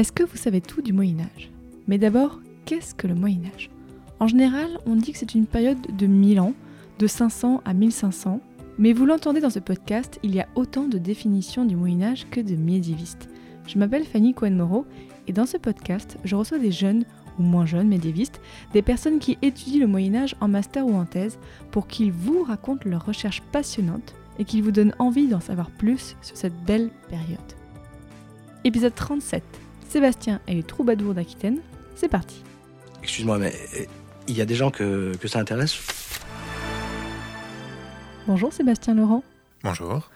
Est-ce que vous savez tout du Moyen Âge? Mais d'abord, qu'est-ce que le Moyen Âge? En général, on dit que c'est une période de 1000 ans, de 500 à 1500, mais vous l'entendez dans ce podcast, il y a autant de définitions du Moyen Âge que de médiévistes. Je m'appelle Fanny Cohen-Moreau et dans ce podcast, je reçois des jeunes ou moins jeunes médiévistes, des personnes qui étudient le Moyen Âge en master ou en thèse pour qu'ils vous racontent leurs recherches passionnantes et qu'ils vous donnent envie d'en savoir plus sur cette belle période. Épisode 37 Sébastien et les troubadours d'Aquitaine, c'est parti. Excuse-moi, mais euh, il y a des gens que, que ça intéresse? Bonjour Sébastien Laurent. Bonjour.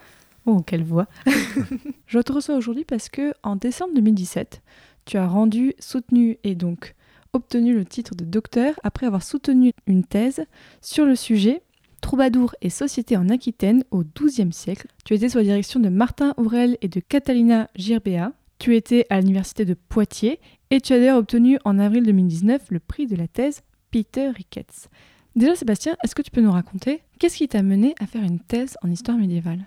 Oh, quelle voix Je te reçois aujourd'hui parce que en décembre 2017, tu as rendu, soutenu et donc obtenu le titre de docteur après avoir soutenu une thèse sur le sujet Troubadour et société en Aquitaine au XIIe siècle. Tu étais sous la direction de Martin Aurel et de Catalina Girbea, tu étais à l'université de Poitiers et tu as d'ailleurs obtenu en avril 2019 le prix de la thèse Peter Ricketts. Déjà Sébastien, est-ce que tu peux nous raconter qu'est-ce qui t'a mené à faire une thèse en histoire médiévale?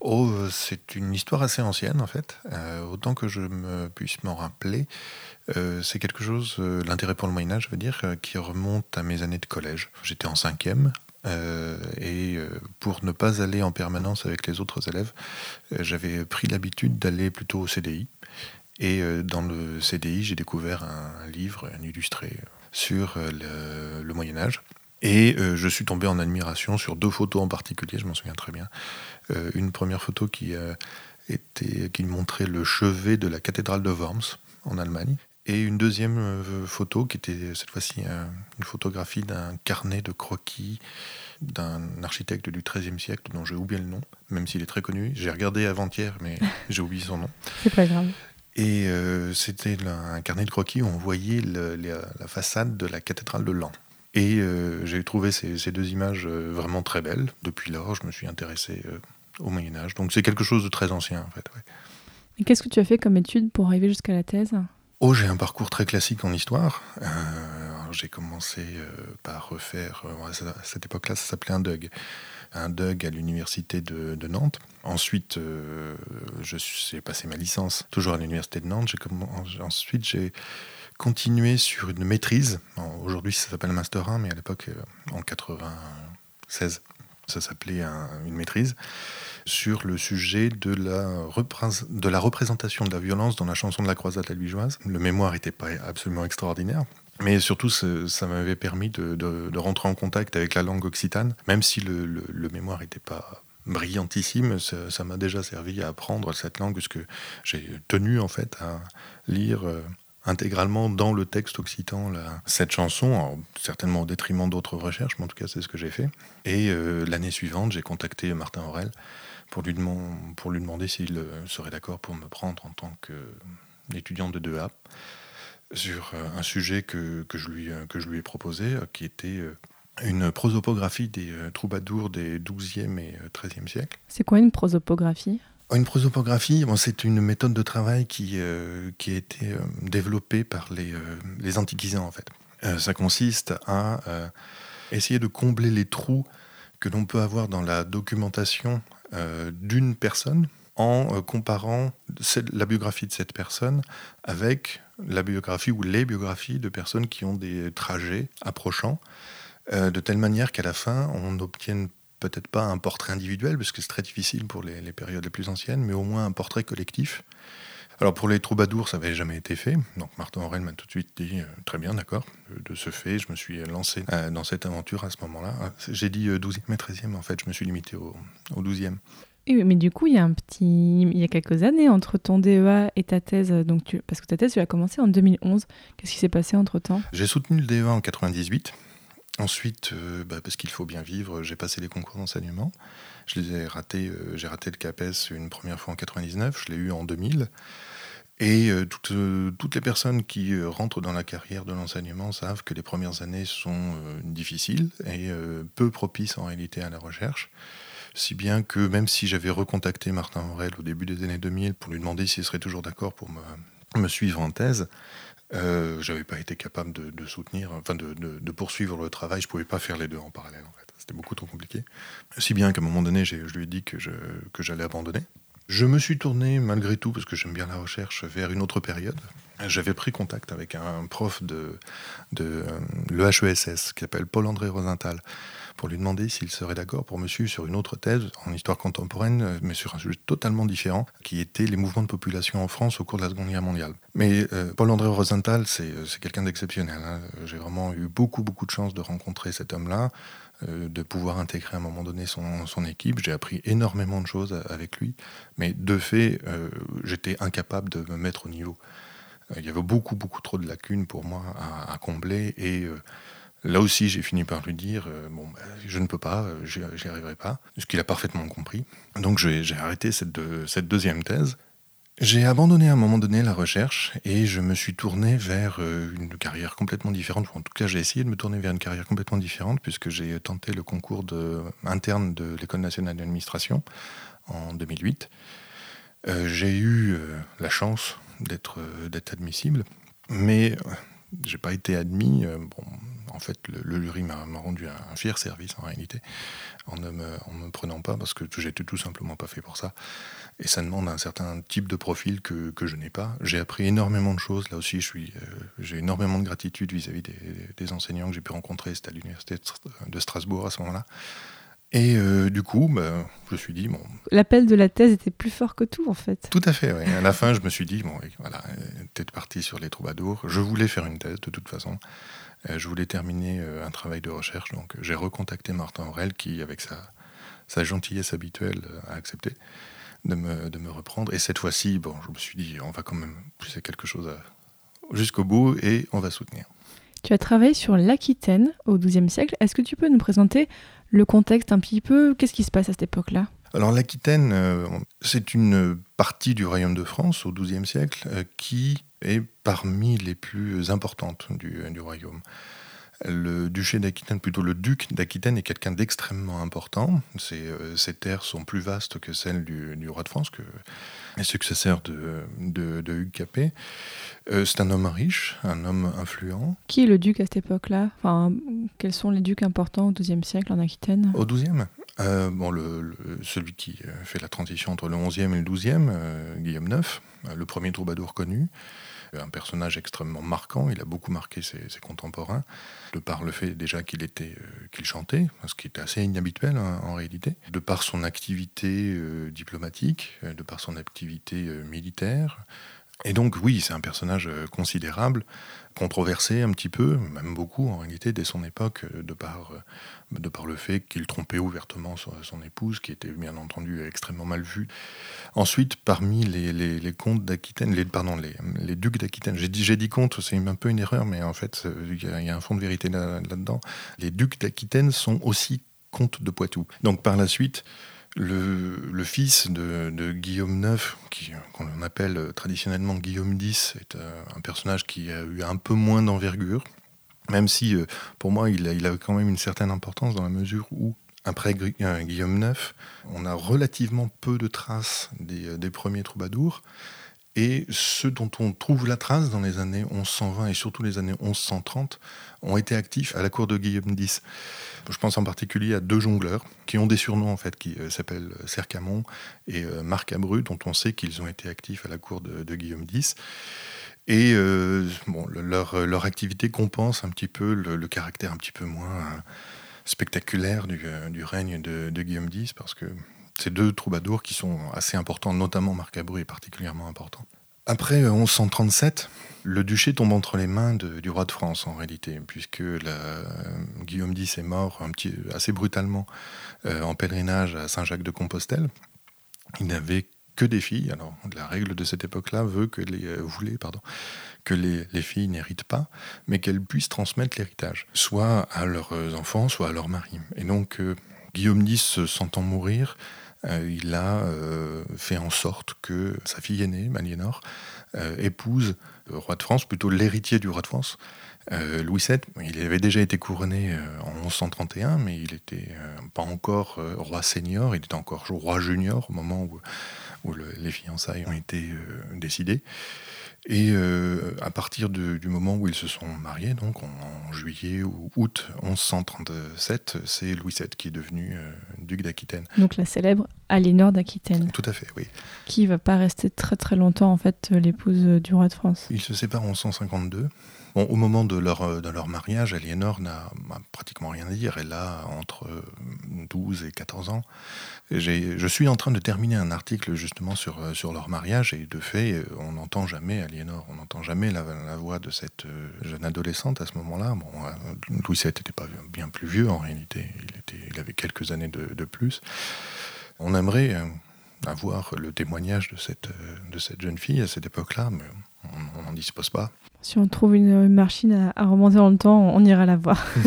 Oh, c'est une histoire assez ancienne en fait. Euh, autant que je me puisse m'en rappeler, euh, c'est quelque chose, euh, l'intérêt pour le Moyen Âge, je veux dire, qui remonte à mes années de collège. J'étais en cinquième euh, et euh, pour ne pas aller en permanence avec les autres élèves, euh, j'avais pris l'habitude d'aller plutôt au CDI. Et dans le CDI, j'ai découvert un livre, un illustré, sur le, Moyen Âge. Et je suis tombé en admiration sur deux photos en particulier, je m'en souviens très bien. une première photo qui, était, qui montrait le chevet de la cathédrale de Worms en Allemagne. Et une deuxième photo qui était cette fois-ci une photographie d'un carnet de croquis d'un architecte du XIIIe siècle dont j'ai oublié le nom, même s'il est très connu. J'ai regardé avant-hier, mais j'ai oublié son nom. C'est pas grave. Et euh, c'était un carnet de croquis où on voyait le, la façade de la cathédrale de Lan. Et euh, j'ai trouvé ces, ces, deux images euh, vraiment très belles. Depuis lors, je me suis intéressé au Moyen Âge. Donc c'est quelque chose de très ancien en fait. Ouais. Et qu'est-ce que tu as fait comme étude pour arriver jusqu'à la thèse? Oh, j'ai un parcours très classique en histoire. Euh, j'ai commencé euh, par refaire, euh, à cette époque-là, ça s'appelait un DUG. Un DUG à l'université de, Nantes. Ensuite, j'ai passé ma licence toujours à l'université de Nantes. Ensuite, j'ai continué sur une maîtrise. Aujourd'hui, ça s'appelle Master 1, mais à l'époque, en 96, ça s'appelait un, une maîtrise sur le sujet de la, représentation de la violence dans la chanson de la croisade albigeoise. Le mémoire n'était pas absolument extraordinaire. Mais surtout, ça m'avait permis de, rentrer en contact avec la langue occitane, même si le, le, mémoire n'était pas brillantissime, ça m'a déjà servi à apprendre cette langue, puisque j'ai tenu en fait à lire euh, intégralement dans le texte occitan cette chanson, certainement au détriment d'autres recherches, mais en tout cas c'est ce que j'ai fait. Et euh, l'année suivante, j'ai contacté Martin Aurel pour lui, demander s'il serait d'accord pour me prendre en tant qu'étudiant de 2A sur un sujet que, que, je lui, que je lui ai proposé, qui était une prosopographie des troubadours des 12e et 13e siècles. C'est quoi une prosopographie? Une prosopographie, c'est une méthode de travail qui, euh, a été euh, développée par les, euh, antiquisants, en fait. ça consiste à essayer de combler les trous que l'on peut avoir dans la documentation d'une personne en comparant la biographie de cette personne avec la biographie ou les biographies de personnes qui ont des trajets approchants, de telle manière qu'à la fin, on obtienne peut-être pas un portrait individuel, parce que c'est très difficile pour les, les, périodes les plus anciennes, mais au moins un portrait collectif. Alors pour les troubadours, ça n'avait jamais été fait. Donc Martin Aurel m'a tout de suite dit euh, très bien, d'accord. De ce fait, je me suis lancé euh, dans cette aventure à ce moment-là. J'ai dit euh, 12e et 13e, en fait, je me suis limité au, au 12e. Oui, mais du coup, il y a un petit, il y a quelques années entre ton DEA et ta thèse, donc tu... parce que ta thèse, tu l'as commencé en 2011. Qu'est-ce qui s'est passé entre temps J'ai soutenu le DEA en 98. Ensuite, euh, bah, parce qu'il faut bien vivre, j'ai passé les concours d'enseignement. Je les ai ratés. Euh, j'ai raté le CAPES une première fois en 99, je l'ai eu en 2000. Et euh, toutes, les personnes qui rentrent dans la carrière de l'enseignement savent que les premières années sont difficiles et peu propices en réalité à la recherche. Si bien que même si j'avais recontacté Martin Aurel au début des années 2000 pour lui demander s'il serait toujours d'accord pour me suivre en thèse, euh, j'avais pas été capable de, soutenir, enfin de, de- poursuivre le travail. Je pouvais pas faire les deux en parallèle en fait. C'était beaucoup trop compliqué. Si bien qu'à un moment donné, je lui ai dit que je- que j'allais abandonner. Je me suis tourné malgré tout, parce que j'aime bien la recherche, vers une autre période. J'avais pris contact avec un prof de, de euh, l'EHESS qui s'appelle Paul-André Rosenthal pour lui demander s'il serait d'accord pour me suivre sur une autre thèse en histoire contemporaine, euh, mais sur un sujet totalement différent, qui était les mouvements de population en France au cours de la Seconde Guerre mondiale. Mais euh, Paul-André Rosenthal, c'est euh, quelqu'un d'exceptionnel. hein. J'ai vraiment eu beaucoup, beaucoup de chance de rencontrer cet homme-là, de pouvoir intégrer à un moment donné son, équipe. J'ai appris énormément de choses avec lui, mais de fait, j'étais incapable de me mettre au niveau. Il y avait beaucoup, beaucoup trop de lacunes pour moi à, combler et là aussi j'ai fini par lui dire euh, bon, bah, je ne peux pas, euh, j'y arriverai pas, ce qu'il a parfaitement compris. Donc j'ai arrêté cette, deux- cette deuxième thèse. J'ai abandonné à un moment donné la recherche et je me suis tourné vers euh, une carrière complètement différente. En tout cas, j'ai essayé de me tourner vers une carrière complètement différente puisque j'ai tenté le concours de, interne de l'École nationale d'administration en 2008. Euh, j'ai eu la chance d'être admissible, mais j'ai pas été admis. En fait, le, le jury m'a rendu un, un fier service en réalité, en ne me, en me prenant pas parce que j'étais tout simplement pas fait pour ça. Et ça demande un certain type de profil que, que je n'ai pas. J'ai appris énormément de choses. Là aussi, euh, j'ai énormément de gratitude vis-à-vis des, des enseignants que j'ai pu rencontrer. C'était à l'université de Strasbourg à ce moment-là. Et euh, du coup, bah, je me suis dit, bon, L'appel de la thèse était plus fort que tout, en fait. tout à fait, oui. À la fin, je me suis dit, bon, voilà, euh, t'es parti sur les troubadours. Je voulais faire une thèse, de toute façon. Euh, je voulais terminer euh, un travail de recherche. Donc, euh, j'ai recontacté Martin Aurel, qui, avec sa, sa gentillesse habituelle, a accepté de me, de me reprendre. Et cette fois-ci, bon, je me suis dit, on va quand même pousser quelque chose jusqu'au bout et on va soutenir. Tu as travaillé sur l'Aquitaine au XIIe siècle. Est-ce que tu peux nous présenter le contexte un petit peu? Qu'est-ce qui se passe à cette époque-là? Alors l'Aquitaine, c'est une partie du royaume de France au XIIe siècle qui est parmi les plus importantes du, du royaume. Le duché d'Aquitaine, plutôt le duc d'Aquitaine, est quelqu'un d'extrêmement important. Ses, euh, ses terres sont plus vastes que celles du, du roi de France, que les successeurs de, de, de Hugues Capet. Euh, c'est un homme riche, un homme influent. Qui est le duc à cette époque-là? Enfin, quels sont les ducs importants au XIIe siècle en Aquitaine? Au XIIe euh, bon, le, le- Celui qui euh, fait la transition entre le XIe et le XIIe, euh, Guillaume IX, le premier troubadour connu, un personnage extrêmement marquant, il a beaucoup marqué ses, contemporains, de par le fait déjà qu'il était, euh, qu'il chantait, ce qui était assez inhabituel hein, en réalité, de par son activité euh, diplomatique, euh, de par son activité militaire. Et donc oui, c'est un personnage euh, considérable, controversé un petit peu, même beaucoup en réalité dès son époque, euh, de par, euh, de par le fait qu'il trompait ouvertement son, épouse, qui était bien entendu extrêmement mal vue. Ensuite, parmi les, les, comtes d'Aquitaine, les, pardon, les, les ducs d'Aquitaine, j'ai dit, j'ai dit comte, c'est un peu une erreur, mais en fait, il y, y a un fond de vérité là- là-dedans. les ducs d'Aquitaine sont aussi comtes de Poitou. Donc par la suite, le, fils de, Guillaume IX, qu'on appelle traditionnellement Guillaume X, est euh, un personnage qui a eu un peu moins d'envergure, même si euh, pour moi il a, quand même une certaine importance dans la mesure où, après euh, Guillaume IX, on a relativement peu de traces des premiers troubadours. Et ceux dont on trouve la trace dans les années 1120 et surtout les années 1130 ont été actifs à la cour de Guillaume X. Je pense en particulier à deux jongleurs qui ont des surnoms en fait, qui euh, s'appellent Cercamon et euh, Marc Abru, dont on sait qu'ils ont été actifs à la cour de, Guillaume X. Et euh, bon, le- leur, leur activité compense un petit peu le, caractère un petit peu moins euh, spectaculaire du, euh, du règne de, de Guillaume X, parce que ces deux troubadours qui sont assez importants, notamment Marc Abru est particulièrement important. Après euh, 1137, le duché tombe entre les mains du roi de France en réalité, puisque euh, Guillaume X est mort petit, assez brutalement euh, en pèlerinage à Saint-Jacques-de-Compostelle. Il n'avait que des filles. Alors la règle de cette époque-là veut que les euh, voulait, pardon, que les, les filles n'héritent pas, mais qu'elles puissent transmettre l'héritage, soit à leurs euh, enfants, soit à leur mari. Et donc euh, Guillaume X, se sentant mourir, euh, il a euh, fait en sorte que sa fille aînée, Maliénor, euh, épouse le roi de France, plutôt l'héritier du roi de France. Louis VII, il avait déjà été couronné en 1131, mais il n'était pas encore roi senior, il était encore roi junior au moment où les fiançailles ont été décidées. Et euh, à partir du moment où ils se sont mariés, donc en, juillet ou août 1137, c'est Louis VII qui est devenu euh, duc d'Aquitaine. Donc la célèbre Aliénor d'Aquitaine. Tout à fait, oui. Qui va pas rester très très longtemps en fait l'épouse du roi de France. Ils se séparent en 1152 au moment de leur, euh, de leur mariage, Aliénor n'a pratiquement rien à dire. Elle a entre 12 euh, et 14 ans. Je suis en train de terminer un article justement sur, euh, sur leur mariage et de fait, on n'entend jamais Aliénor, on n'entend jamais la, voix de cette jeune adolescente à ce moment-là. Bon, Louis VII n'était pas bien plus vieux en réalité, il, était, il avait quelques années de, de plus. On aimerait avoir le témoignage de cette, de cette jeune fille à cette époque-là, mais on n'en dispose pas. Si on trouve une machine à, remonter dans le temps, on ira la voir.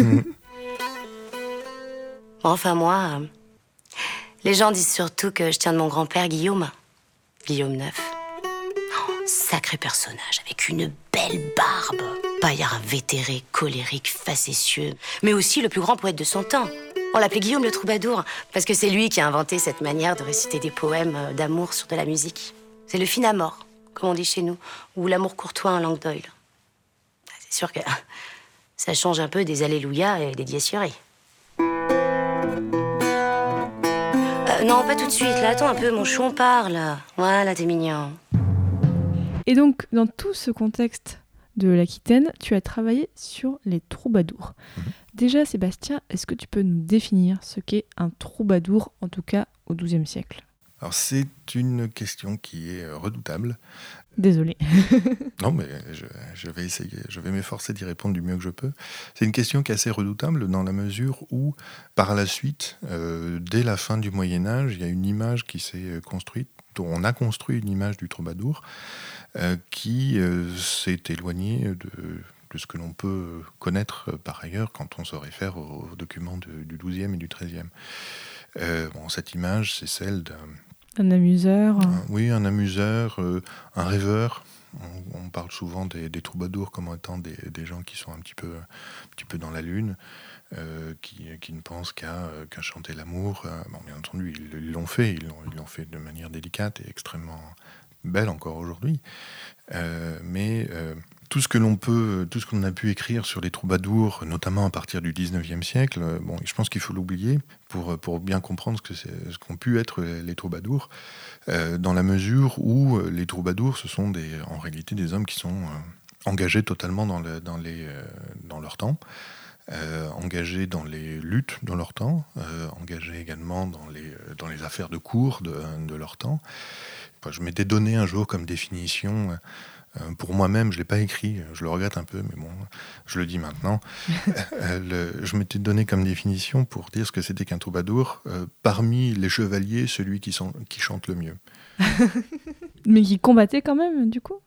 enfin, moi, euh, les gens disent surtout que je tiens de mon grand-père Guillaume. Guillaume IX. sacré personnage, avec une belle barbe. Paillard vétéré, colérique, facétieux, mais aussi le plus grand poète de son temps. On l'appelait Guillaume le troubadour, parce que c'est lui qui a inventé cette manière de réciter des poèmes euh, d'amour sur de la musique. C'est le fin amour, comme on dit chez nous, ou l'amour courtois en langue d'oil. C'est sûr que ça change un peu des Alléluia et des Dies non, pas tout de suite. Là, attends un peu, mon chou parle. Voilà, t'es mignon. Et donc, dans tout ce contexte de l'Aquitaine, tu as travaillé sur les troubadours. Mhm. Déjà, Sébastien, est-ce que tu peux nous définir ce qu'est un troubadour, en tout cas au XIIe siècle? Alors c'est une question qui est redoutable. Désolé. non, mais je, vais essayer, je vais m'efforcer d'y répondre du mieux que je peux. C'est une question qui est assez redoutable dans la mesure où, par la suite, euh, dès la fin du Moyen Âge, il y a une image qui s'est construite, dont on a construit une image du troubadour, euh, qui euh, s'est éloignée de, ce que l'on peut connaître par ailleurs quand on se réfère aux, documents du XIIe et du XIIIe. bon, cette image, c'est celle d'un un amuseur Oui, un amuseur, euh, un rêveur. On, parle souvent des, troubadours comme étant des, gens qui sont un petit peu, un petit peu dans la lune, euh, qui, qui, ne pensent qu'à euh, chanter l'amour. Bien entendu, ils l'ont fait, ils l'ont fait de manière délicate et extrêmement belle encore aujourd'hui. mais tout ce que l'on peut, tout ce qu'on a pu écrire sur les troubadours, notamment à partir du 19e siècle, euh, bon, je pense qu'il faut l'oublier pour, euh, pour bien comprendre ce, qu'ont pu être les, troubadours, euh, dans la mesure où les troubadours, ce sont des, en réalité des hommes qui sont engagés totalement dans, dans, les, dans leur temps. engagés dans les luttes de leur temps, engagés également dans les, dans les affaires de cours de, de leur temps. je m'étais donné un jour comme définition pour moi-même, je ne l'ai pas écrit, je le regrette un peu, mais bon, je le dis maintenant. Euh, je m'étais donné comme définition pour dire ce que c'était qu'un troubadour. Euh, parmi les chevaliers, celui qui, qui chante le mieux. mais qui combattait quand même, du coup?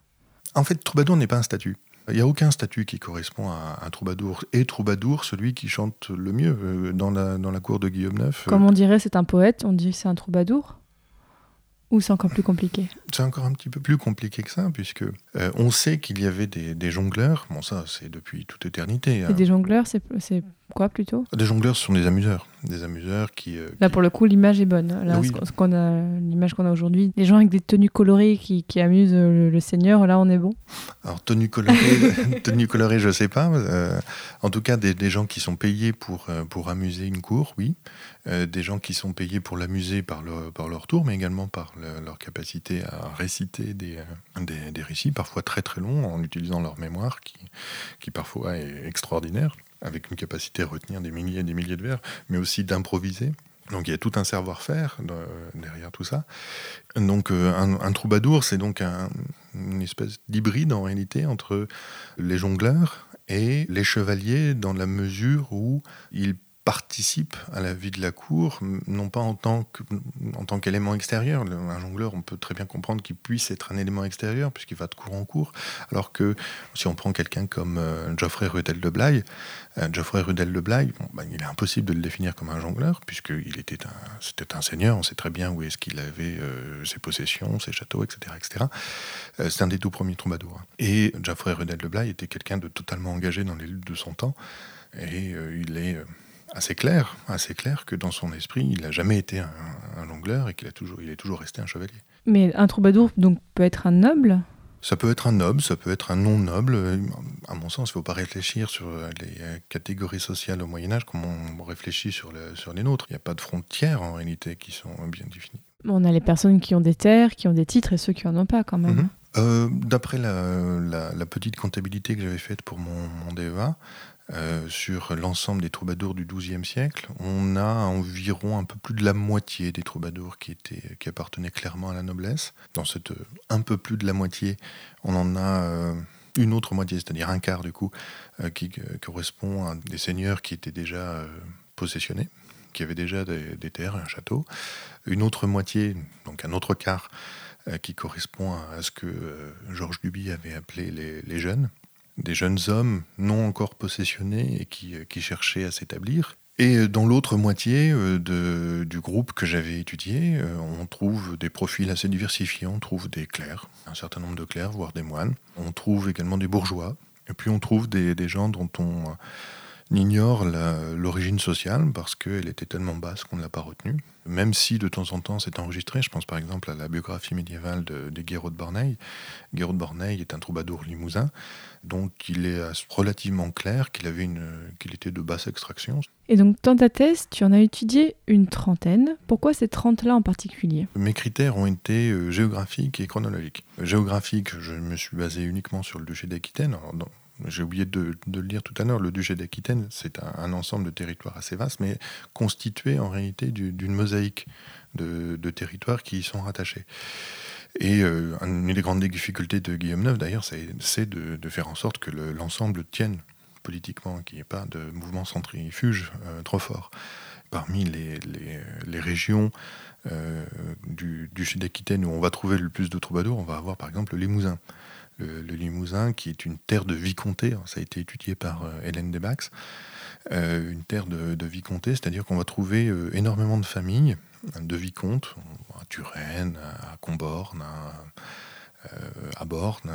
En fait, troubadour n'est pas un statut. Il n'y a aucun statut qui correspond à un troubadour. Et troubadour, celui qui chante le mieux dans la, dans la cour de Guillaume IX. Comme on dirait, c'est un poète, on que c'est un troubadour? Ou c'est encore plus compliqué C'est encore un petit peu plus compliqué que ça, puisque euh, on sait qu'il y avait des, jongleurs. Bon, ça, c'est depuis toute éternité. Et hein. des jongleurs, c'est quoi plutôt? Des jongleurs, ce sont des amuseurs. Des amuseurs qui. Euh, Là, pour le coup, l'image est bonne. Là, ce qu'on a, l'image qu'on a aujourd'hui, les gens avec des tenues colorées qui, qui amusent le, Seigneur, là, on est bon? Alors, tenues colorées, tenue colorée, je sais pas. Euh, en tout cas, des, des, gens qui sont payés pour, pour amuser une cour, oui. Euh, des gens qui sont payés pour l'amuser par, par leur tour, mais également par leur capacité à réciter des, euh, des, des, récits, parfois très très longs, en utilisant leur mémoire, qui, qui parfois est extraordinaire, avec une capacité à retenir des milliers et des milliers de vers, mais aussi d'improviser. Donc il y a tout un savoir-faire derrière tout ça. Donc euh, un, troubadour, c'est donc une espèce d'hybride en réalité entre les jongleurs et les chevaliers dans la mesure où ils participe à la vie de la cour, non pas en tant qu'élément extérieur. Un jongleur, on peut très bien comprendre qu'il puisse être un élément extérieur puisqu'il va de cour en cour, alors que si on prend quelqu'un comme euh, Geoffrey Rudel de Blaye, euh, Geoffrey Rudel de Blaye, ben, il est impossible de le définir comme un jongleur puisqu'il était un, c'était un seigneur. On sait très bien où est-ce qu'il avait euh, ses possessions, ses châteaux, etc., etc. c'est un des tout premiers troubadours. Et Geoffrey Rudel de Blaye était quelqu'un de totalement engagé dans les luttes de son temps et il est assez clair, assez clair que dans son esprit, il n'a jamais été un, jongleur et qu'il a toujours, il est toujours resté un chevalier. Mais un troubadour donc peut être un noble? Ça peut être un noble, ça peut être un non noble. À mon sens, il ne faut pas réfléchir sur les catégories sociales au Moyen Âge comme on réfléchit sur, sur les nôtres. Il n'y a pas de frontières en réalité qui sont bien définies. On a les personnes qui ont des terres, qui ont des titres et ceux qui n'en ont pas quand même. Mhm. Euh, d'après la, petite comptabilité que j'avais faite pour mon, mon DEA, euh, sur l'ensemble des troubadours du XIIe siècle, on a environ un peu plus de la moitié des troubadours qui, appartenaient clairement à la noblesse. Dans cette euh, un peu plus de la moitié, on en a euh, une autre moitié, c'est-à-dire un quart du coup, qui correspond à des seigneurs qui étaient déjà possessionnés, qui avaient déjà des, terres, un château. Une autre moitié, donc un autre quart, qui correspond à ce que Georges Duby avait appelé les jeunes, des jeunes hommes non encore possessionnés et qui, euh, cherchaient à s'établir. Et euh, dans l'autre moitié euh, de, du groupe que j'avais étudié, on trouve des profils assez diversifiés. On trouve des clercs, un certain nombre de clercs, voire des moines. On trouve également des bourgeois. Et puis on trouve des, des gens dont on ignore l'origine sociale parce qu'elle était tellement basse qu'on ne l'a pas retenue. Même si de temps en temps c'est enregistré, je pense par exemple à la biographie médiévale de, de Guéraud de Borneille. Guéraud de Borneille est un troubadour limousin, donc il est relativement clair qu'il avait une, qu'il était de basse extraction. Et donc dans ta thèse, tu en as étudié une trentaine. Pourquoi ces 30-là en particulier? Mes critères ont été euh, géographiques et chronologiques. Géographique, je me suis basé uniquement sur le duché d'Aquitaine. J'ai oublié de, le dire tout à l'heure, le duché d'Aquitaine, c'est un, ensemble de territoires assez vaste, mais constitué en réalité d'une mosaïque de, territoires qui y sont rattachés. Et euh, une des grandes difficultés de Guillaume IX, d'ailleurs, c'est de, faire en sorte que l'ensemble tienne politiquement, qu'il n'y ait pas de mouvement centrifuge euh, trop fort. Parmi les, régions euh, du duché d'Aquitaine où on va trouver le plus de troubadours, on va avoir par exemple le Limousin le, Limousin, qui est une terre de vicomté. Ça a été étudié par euh, Hélène Debax. Euh, une terre de, vicomté, c'est-à-dire qu'on va trouver euh, énormément de familles de vicomtes, à Turenne, à Comborne, à, Borne,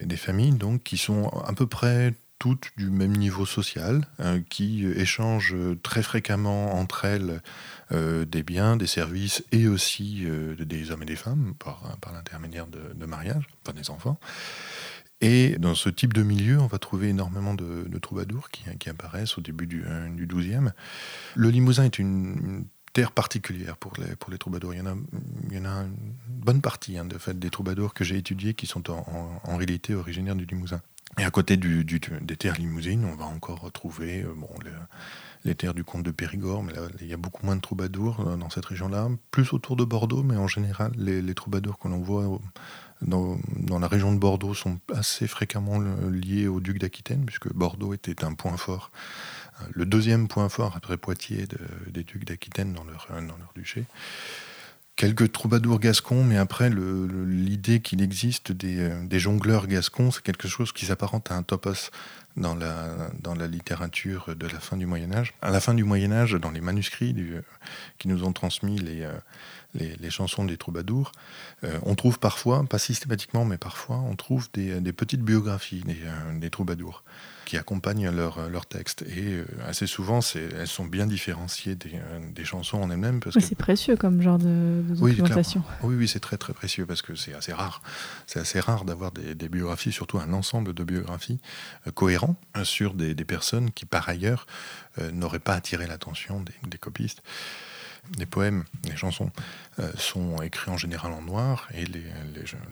des familles donc qui sont à peu près toutes du même niveau social, qui échangent très fréquemment entre elles euh, des biens, des services et aussi euh, des hommes et des femmes par, l'intermédiaire de, mariage, enfin des enfants. Et dans ce type de milieu, on va trouver énormément de, troubadours qui, apparaissent au début du, euh, du 12e. Le Limousin est une, terre particulière pour les, troubadours. Il y en a, une bonne partie hein, de fait, des troubadours que j'ai étudiés qui sont en, en, réalité originaires du Limousin. Et à côté des terres limousines, on va encore retrouver bon, les terres du comte de Périgord, mais là, il y a beaucoup moins de troubadours euh, dans cette région-là, plus autour de Bordeaux, mais en général, les, troubadours que l'on voit dans, la région de Bordeaux sont assez fréquemment liés au duc d'Aquitaine, puisque Bordeaux était un point fort, euh, le deuxième point fort après Poitiers des ducs d'Aquitaine dans leur duché quelques troubadours gascons, mais après, l'idée qu'il existe des, euh, des, jongleurs gascons, c'est quelque chose qui s'apparente à un topos dans la, dans la littérature de la fin du Moyen Âge. À la fin du Moyen Âge, dans les manuscrits qui nous ont transmis les, euh, les, chansons des troubadours, euh, on trouve parfois, pas systématiquement, mais parfois, on trouve des, des petites biographies des, euh, des troubadours qui accompagnent leur, euh, leur texte. Et assez souvent, elles sont bien différenciées des, des chansons en elles-mêmes. c'est précieux comme genre de, documentation. Oui, oui, c'est très très précieux parce que c'est assez rare. C'est assez rare d'avoir des, biographies, surtout un ensemble de biographies sur des, personnes qui, par ailleurs, n'auraient pas attiré l'attention des, copistes les poèmes, les chansons euh, sont écrits en général en noir et les,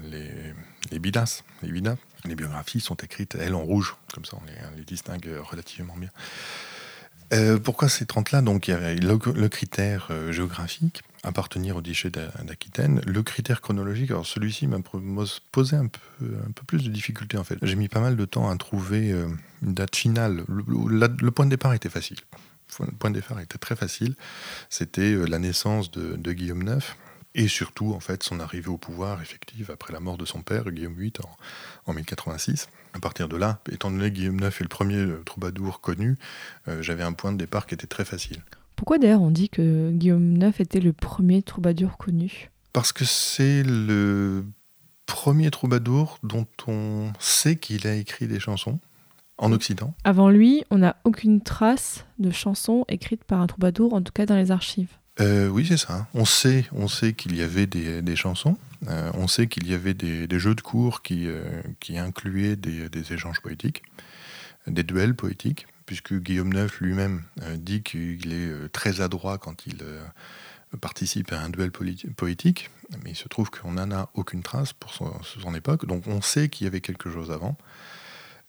les, les, bidas, les les biographies sont écrites, elles, en rouge. Comme ça, on les, distingue relativement bien. Euh, pourquoi ces 30-là Donc, le, critère euh, géographique, appartenir au duché d'Aquitaine. Le critère chronologique, alors celui-ci m'a posé un peu, plus de difficultés en fait. J'ai mis pas mal de temps à trouver une date finale. Le, le point de départ était facile point de départ était très facile. C'était la naissance de, Guillaume IX et surtout en fait son arrivée au pouvoir effective après la mort de son père Guillaume VIII en 1086. À partir de là, étant donné que Guillaume IX est le premier troubadour connu, j'avais un point de départ qui était très facile. Pourquoi d'ailleurs on dit que Guillaume IX était le premier troubadour connu? Parce que c'est le premier troubadour dont on sait qu'il a écrit des chansons en Occident. Avant lui, on n'a aucune trace de chansons écrites par un troubadour, en tout cas dans les archives. Euh, oui, c'est ça. On sait, on sait qu'il y avait des, chansons. Euh, on sait qu'il y avait des, jeux de cours qui, euh, incluaient des, échanges poétiques, des duels poétiques puisque Guillaume IX lui-même euh, dit qu'il est très adroit quand il participe à un duel poétique, mais il se trouve qu'on n'en a aucune trace pour son, époque, donc on sait qu'il y avait quelque chose avant,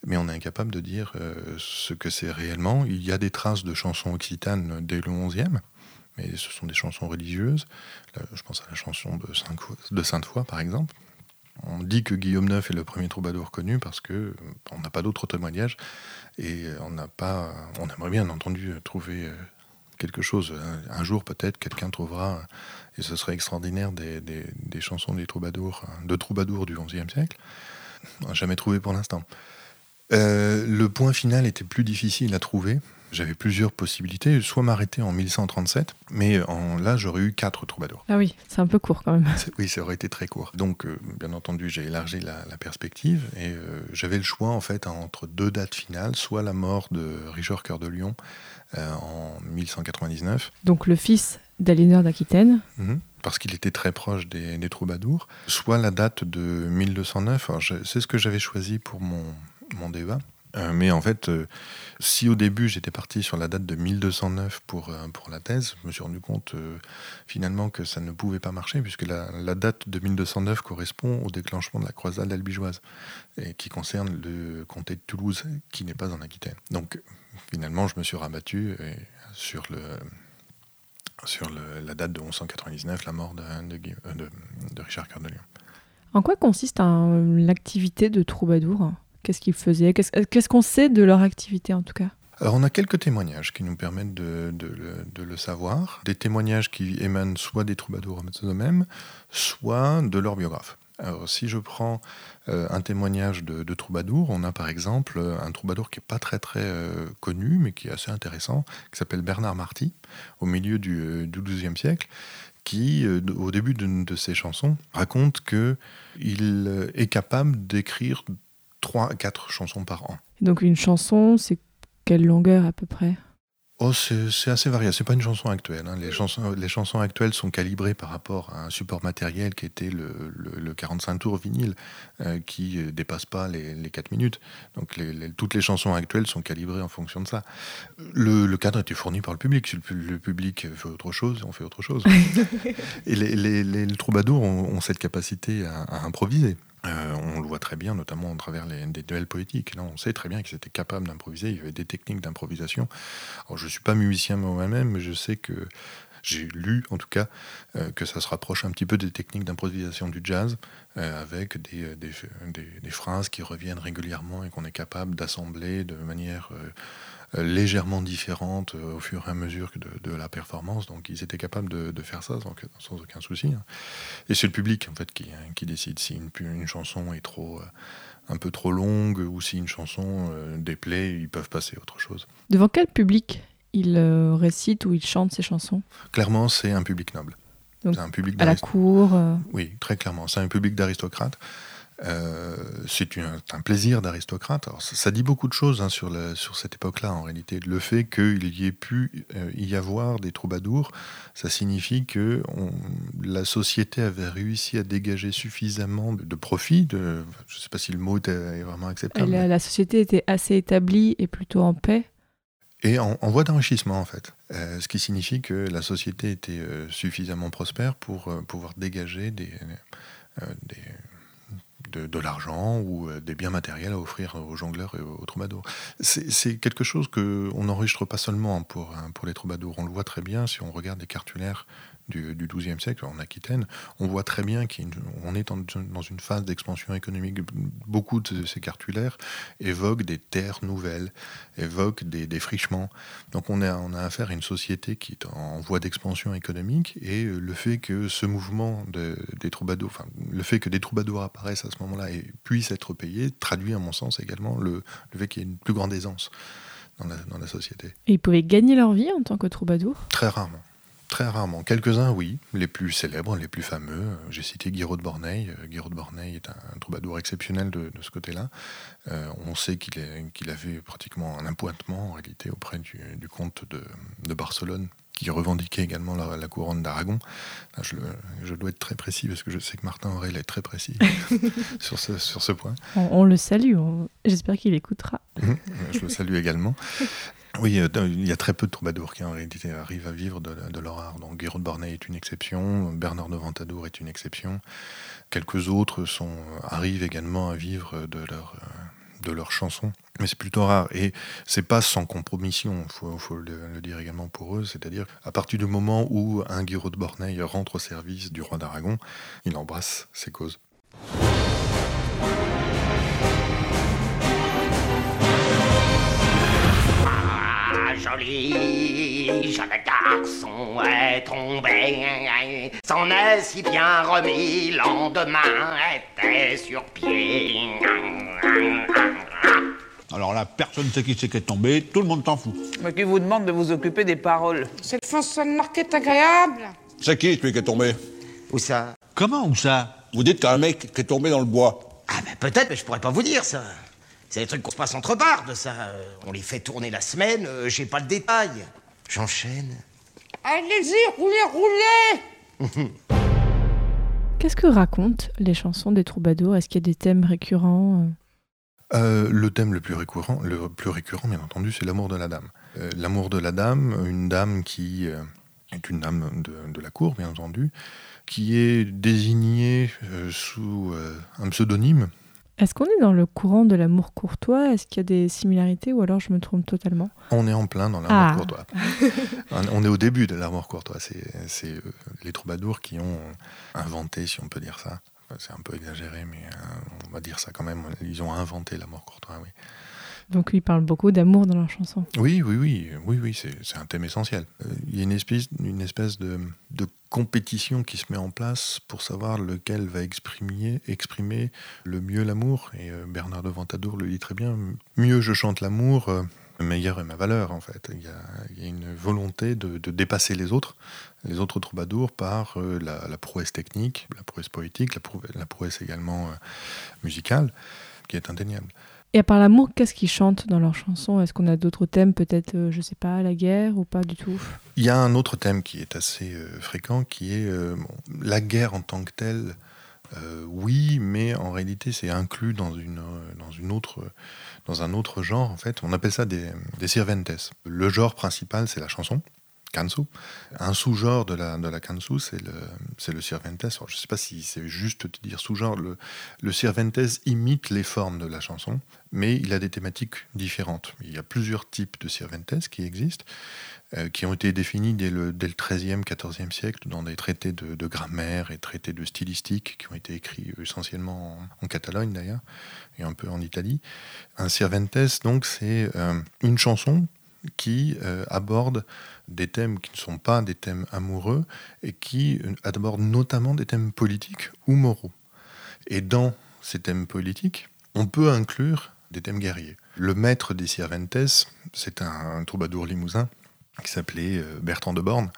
mais on est incapable de dire ce que c'est réellement. Il y a des traces de chansons occitanes dès le XIe, mais ce sont des chansons religieuses. je pense à la chanson de Sainte-Foy, par exemple. On dit que Guillaume IX est le premier troubadour connu parce que on n'a pas d'autres témoignages et on n'a pas, on aimerait bien entendu trouver euh, quelque chose. Un jour peut-être quelqu'un trouvera et ce serait extraordinaire des, chansons des troubadours, de troubadours du XIe siècle. On n'a jamais trouvé pour l'instant. Euh, le point final était plus difficile à trouver j'avais plusieurs possibilités, soit m'arrêter en 1137, mais en, là j'aurais eu quatre troubadours. Ah oui, c'est un peu court quand même. Oui, ça aurait été très court. Donc, euh, bien entendu, j'ai élargi la, perspective et euh, j'avais le choix en fait entre deux dates finales, soit la mort de Richard Cœur de Lion euh, en 1199. Donc le fils d'Aliénor d'Aquitaine. Mhm, parce qu'il était très proche des, des, troubadours, soit la date de 1209. C'est ce que j'avais choisi pour mon, mon débat. Euh, mais en fait, euh, si au début j'étais parti sur la date de 1209 pour, euh, pour la thèse, je me suis rendu compte finalement que ça ne pouvait pas marcher, puisque la, date de 1209 correspond au déclenchement de la croisade albigeoise, et qui concerne le comté de Toulouse, qui n'est pas en Aquitaine. Donc finalement, je me suis rabattu sur, le, sur la date de 1199, la mort de, de, de Richard Cœur de Lion. En quoi consiste l'activité de troubadour? Qu'est-ce qu'ils faisaient? Qu'est-ce qu'on sait de leur activité en tout cas? Alors on a quelques témoignages qui nous permettent de, le, savoir. Des témoignages qui émanent soit des troubadours eux-mêmes, soit de leurs biographes. Alors si je prends euh, un témoignage de, troubadour, on a par exemple un troubadour qui n'est pas très très euh, connu, mais qui est assez intéressant, qui s'appelle Bernard Marty, au milieu du, XIIe siècle, qui, euh, au début de, de, ses chansons, raconte qu'il est capable d'écrire 3 à 4 chansons par an. Donc une chanson, c'est quelle longueur à peu près? Oh, c'est assez varié. C'est pas une chanson actuelle. Hein. Les, chansons, les chansons actuelles sont calibrées par rapport à un support matériel qui était le, le, 45 tours vinyle, euh, qui ne dépasse pas les, les, 4 minutes. Donc toutes les chansons actuelles sont calibrées en fonction de ça. Le, cadre était fourni par le public. Si le, public fait autre chose, on fait autre chose. Et les, troubadours ont, cette capacité à improviser. Euh, on le voit très bien, notamment à travers les, des duels poétiques. Là, on sait très bien qu'ils étaient capables d'improviser. Il y avait des techniques d'improvisation. je ne suis pas musicien moi-même, mais je sais que j'ai lu, en tout cas, euh, que ça se rapproche un petit peu des techniques d'improvisation du jazz, euh, avec des, des, phrases qui reviennent régulièrement et qu'on est capable d'assembler de manière légèrement différente euh, au fur et à mesure de, de la performance. Donc ils étaient capables de, faire ça sans, sans aucun souci. Hein. Et c'est le public en fait qui, qui décide si une, une, chanson est trop euh, un peu trop longue ou si une chanson déplaît, ils peuvent passer à autre chose. Devant quel public il récite ou il chante ses chansons? Clairement, c'est un public noble. Donc, un public à la cour Oui, très clairement. C'est un public d'aristocrates. Euh, c'est un, plaisir d'aristocrate. Ça, dit beaucoup de choses hein, sur, sur, cette époque-là, en réalité. Le fait qu'il y ait pu euh, y avoir des troubadours, ça signifie que la société avait réussi à dégager suffisamment de, profit. De, je ne sais pas si le mot est vraiment acceptable. La, société était assez établie et plutôt en paix. Et en, voie d'enrichissement, en fait. Euh, ce qui signifie que la société était suffisamment prospère pour pouvoir dégager des, des de, l'argent ou euh, des biens matériels à offrir aux jongleurs et aux, troubadours. C'est quelque chose qu'on n'enregistre pas seulement pour, hein, pour les troubadours. On le voit très bien si on regarde les cartulaires du, du XIIe siècle en Aquitaine, on voit très bien qu'on est dans une phase d'expansion économique. Beaucoup de ces cartulaires évoquent des terres nouvelles, évoquent des défrichements. Donc on a, on a affaire à une société qui est en voie d'expansion économique et le fait que ce mouvement de, des troubadours, enfin, le fait que des troubadours apparaissent à ce moment-là et puissent être payés, traduit à mon sens également le, le fait qu'il y ait une plus grande aisance dans la, dans la société. Et ils pouvaient gagner leur vie en tant que troubadours? Très rarement. Très rarement. Quelques-uns, oui. Les plus célèbres, les plus fameux. J'ai cité Guiraud de Borneille. Euh, Guiraud de Borneille est un, troubadour exceptionnel de, de ce côté-là. Euh, on sait qu'il avait pratiquement un appointement, en réalité, auprès du, du comte de, de Barcelone, qui revendiquait également la, la couronne d'Aragon. Je, je, dois être très précis parce que je sais que Martin Aurel est très précis sur, ce, sur ce point. On, on le salue, on... j'espère qu'il écoutera. je le salue également. Oui, euh, il y a très peu de troubadours qui en réalité arrivent à vivre de, leur art. Donc Guiraud de Bornay est une exception, Bernard de Ventadour est une exception. Quelques autres sont, arrivent également à vivre de leur, de leurs chansons. Mais c'est plutôt rare. Et c'est pas sans compromission, il faut, le, dire également pour eux. C'est-à-dire, à partir du moment où un Guiraud de Bornay rentre au service du roi d'Aragon, il embrasse ses causes. Joli jeune garçon est tombé, s'en est si bien remis, lendemain était sur pied. Alors là, personne ne sait qui c'est qui est tombé, tout le monde t'en fout. Mais qui vous demande de vous occuper des paroles C'est le François Marquet agréable. C'est qui celui qui est tombé? Où ça? Comment où ça? Vous dites qu'un mec qui est tombé dans le bois. Ah ben peut-être, mais je pourrais pas vous dire ça. C'est des trucs qu'on se passe entre bardes, ça. On les fait tourner la semaine, euh, j'ai pas le détail. J'enchaîne. Allez-y, roulez, roulez Qu'est-ce que racontent les chansons des troubadours? Est-ce qu'il y a des thèmes récurrents euh, Le thème le plus récurrent, le plus récurrent bien entendu, c'est l'amour de la dame. Euh, l'amour de la dame, une dame qui euh, est une dame de, de, la cour, bien entendu, qui est désignée sous un pseudonyme est-ce qu'on est dans le courant de l'amour courtois? Est-ce qu'il y a des similarités ou alors je me trompe totalement? On est en plein dans l'amour ah. courtois. on est au début de l'amour courtois. C'est euh, les troubadours qui ont inventé, si on peut dire ça. C'est un peu exagéré, mais euh, on va dire ça quand même. Ils ont inventé l'amour courtois, oui. Donc ils parlent beaucoup d'amour dans leurs chansons. Oui, oui, oui, oui, oui, c'est un thème essentiel. Euh, il y a une espèce, une espèce de, compétition qui se met en place pour savoir lequel va exprimer, le mieux l'amour. Et euh, Bernard de Ventadour le dit très bien. Mieux je chante l'amour, euh, meilleure est ma valeur en fait. Il y a, une volonté de, dépasser les autres, les autres troubadours par la, prouesse technique, la prouesse poétique, la prouesse, également musicale, qui est indéniable. Et à part l'amour, qu'est-ce qu'ils chantent dans leurs chansons? Est-ce qu'on a d'autres thèmes, peut-être, euh, je sais pas, la guerre ou pas du tout? Il y a un autre thème qui est assez euh, fréquent, qui est euh, la guerre en tant que telle. Euh, oui, mais en réalité, c'est inclus dans une, dans une autre, dans un autre genre. En fait, on appelle ça des, des sirventes. Le genre principal, c'est la chanson. Kansu. Un sous-genre de la, de la c'est le, c'est le Sirventes. Je ne sais pas si c'est juste de dire sous-genre. Le, le Sirventes imite les formes de la chanson, mais il a des thématiques différentes. Il y a plusieurs types de Sirventes qui existent, euh, qui ont été définis dès le, dès le 13e, 14e siècle dans des traités de, de, grammaire et traités de stylistique qui ont été écrits essentiellement en, en Catalogne d'ailleurs, et un peu en Italie. Un Sirventes, donc, c'est euh, une chanson qui euh, aborde des thèmes qui ne sont pas des thèmes amoureux et qui euh, abordent notamment des thèmes politiques ou moraux. Et dans ces thèmes politiques, on peut inclure des thèmes guerriers. Le maître des Sirventes, c'est un, un, troubadour limousin qui s'appelait euh, Bertrand de Borne,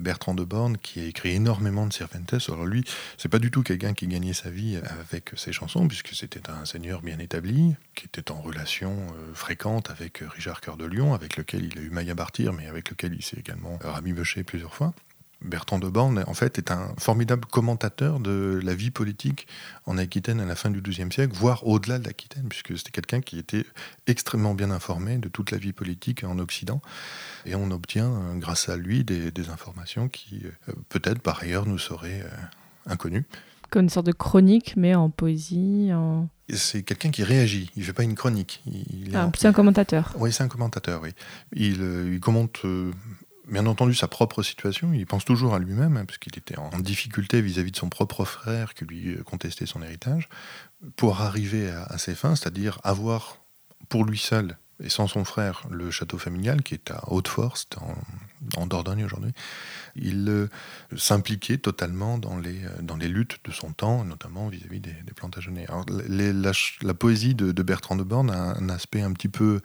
Bertrand de Borne qui a écrit énormément de Cervantes. Alors lui, c'est pas du tout quelqu'un qui gagnait sa vie avec ses chansons, puisque c'était un seigneur bien établi, qui était en relation euh, fréquente avec Richard Cœur de Lion, avec lequel il a eu Maya Bartir, mais avec lequel il s'est également ramibêché plusieurs fois. Bertrand de Borne, en fait, est un formidable commentateur de la vie politique en Aquitaine à la fin du XIIe siècle, voire au-delà de l'Aquitaine, puisque c'était quelqu'un qui était extrêmement bien informé de toute la vie politique en Occident. Et on obtient, grâce à lui, des, des informations qui, euh, peut-être par ailleurs, nous seraient euh, inconnues. Comme une sorte de chronique, mais en poésie. En... C'est quelqu'un qui réagit, il ne fait pas une chronique. Il, ah, c'est un commentateur. Oui, c'est un commentateur, oui. Il, euh, il commente bien entendu sa propre situation, il pense toujours à lui-même, hein, parce qu'il était en difficulté vis-à-vis de son propre frère qui lui euh, contestait son héritage, pour arriver à, à ses fins, c'est-à-dire avoir pour lui seul et sans son frère le château familial qui est à Haute-Force, en, Dordogne aujourd'hui. Il euh, s'impliquait totalement dans les, euh, dans les luttes de son temps, notamment vis-à-vis des, des Plantagenets. Alors, la, poésie de, Bertrand de Born a un aspect un petit peu,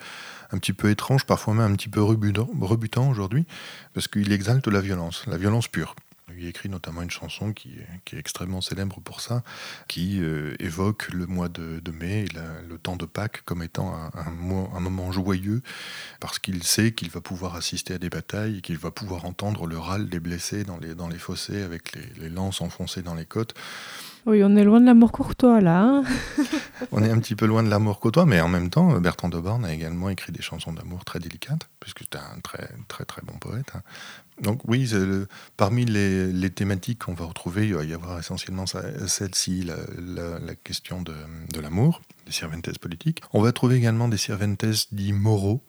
un petit peu étrange, parfois même un petit peu rebutant aujourd'hui, parce qu'il exalte la violence, la violence pure. Il écrit notamment une chanson qui, est extrêmement célèbre pour ça, qui euh, évoque le mois de, mai, le temps de Pâques, comme étant un, moment joyeux, parce qu'il sait qu'il va pouvoir assister à des batailles, qu'il va pouvoir entendre le râle des blessés dans les, fossés, avec les lances enfoncées dans les côtes. Oui, on est loin de l'amour courtois là. Hein on est un petit peu loin de l'amour courtois, mais en même temps, Bertrand de Born a également écrit des chansons d'amour très délicates, puisque c'est un très très très bon poète. Hein. Donc oui, parmi les, thématiques qu'on va retrouver, il va y avoir essentiellement celle-ci, la, question de, de l'amour, des Cervantes politiques. On va trouver également des Cervantes dits moraux,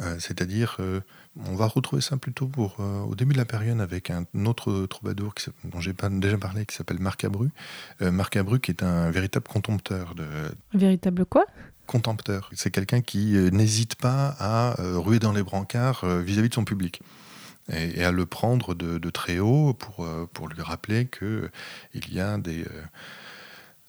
euh, c'est-à-dire euh, on va retrouver ça plutôt pour, euh, au début de la période avec un autre troubadour qui, dont j'ai déjà parlé qui s'appelle Marc Abru. Euh, Marc Abru qui est un véritable contempteur. De... Un véritable quoi? Contempteur. C'est quelqu'un qui euh, n'hésite pas à ruer dans les brancards vis-à-vis -vis de son public. Et, et à le prendre de, de très haut pour, pour lui rappeler qu'il y a des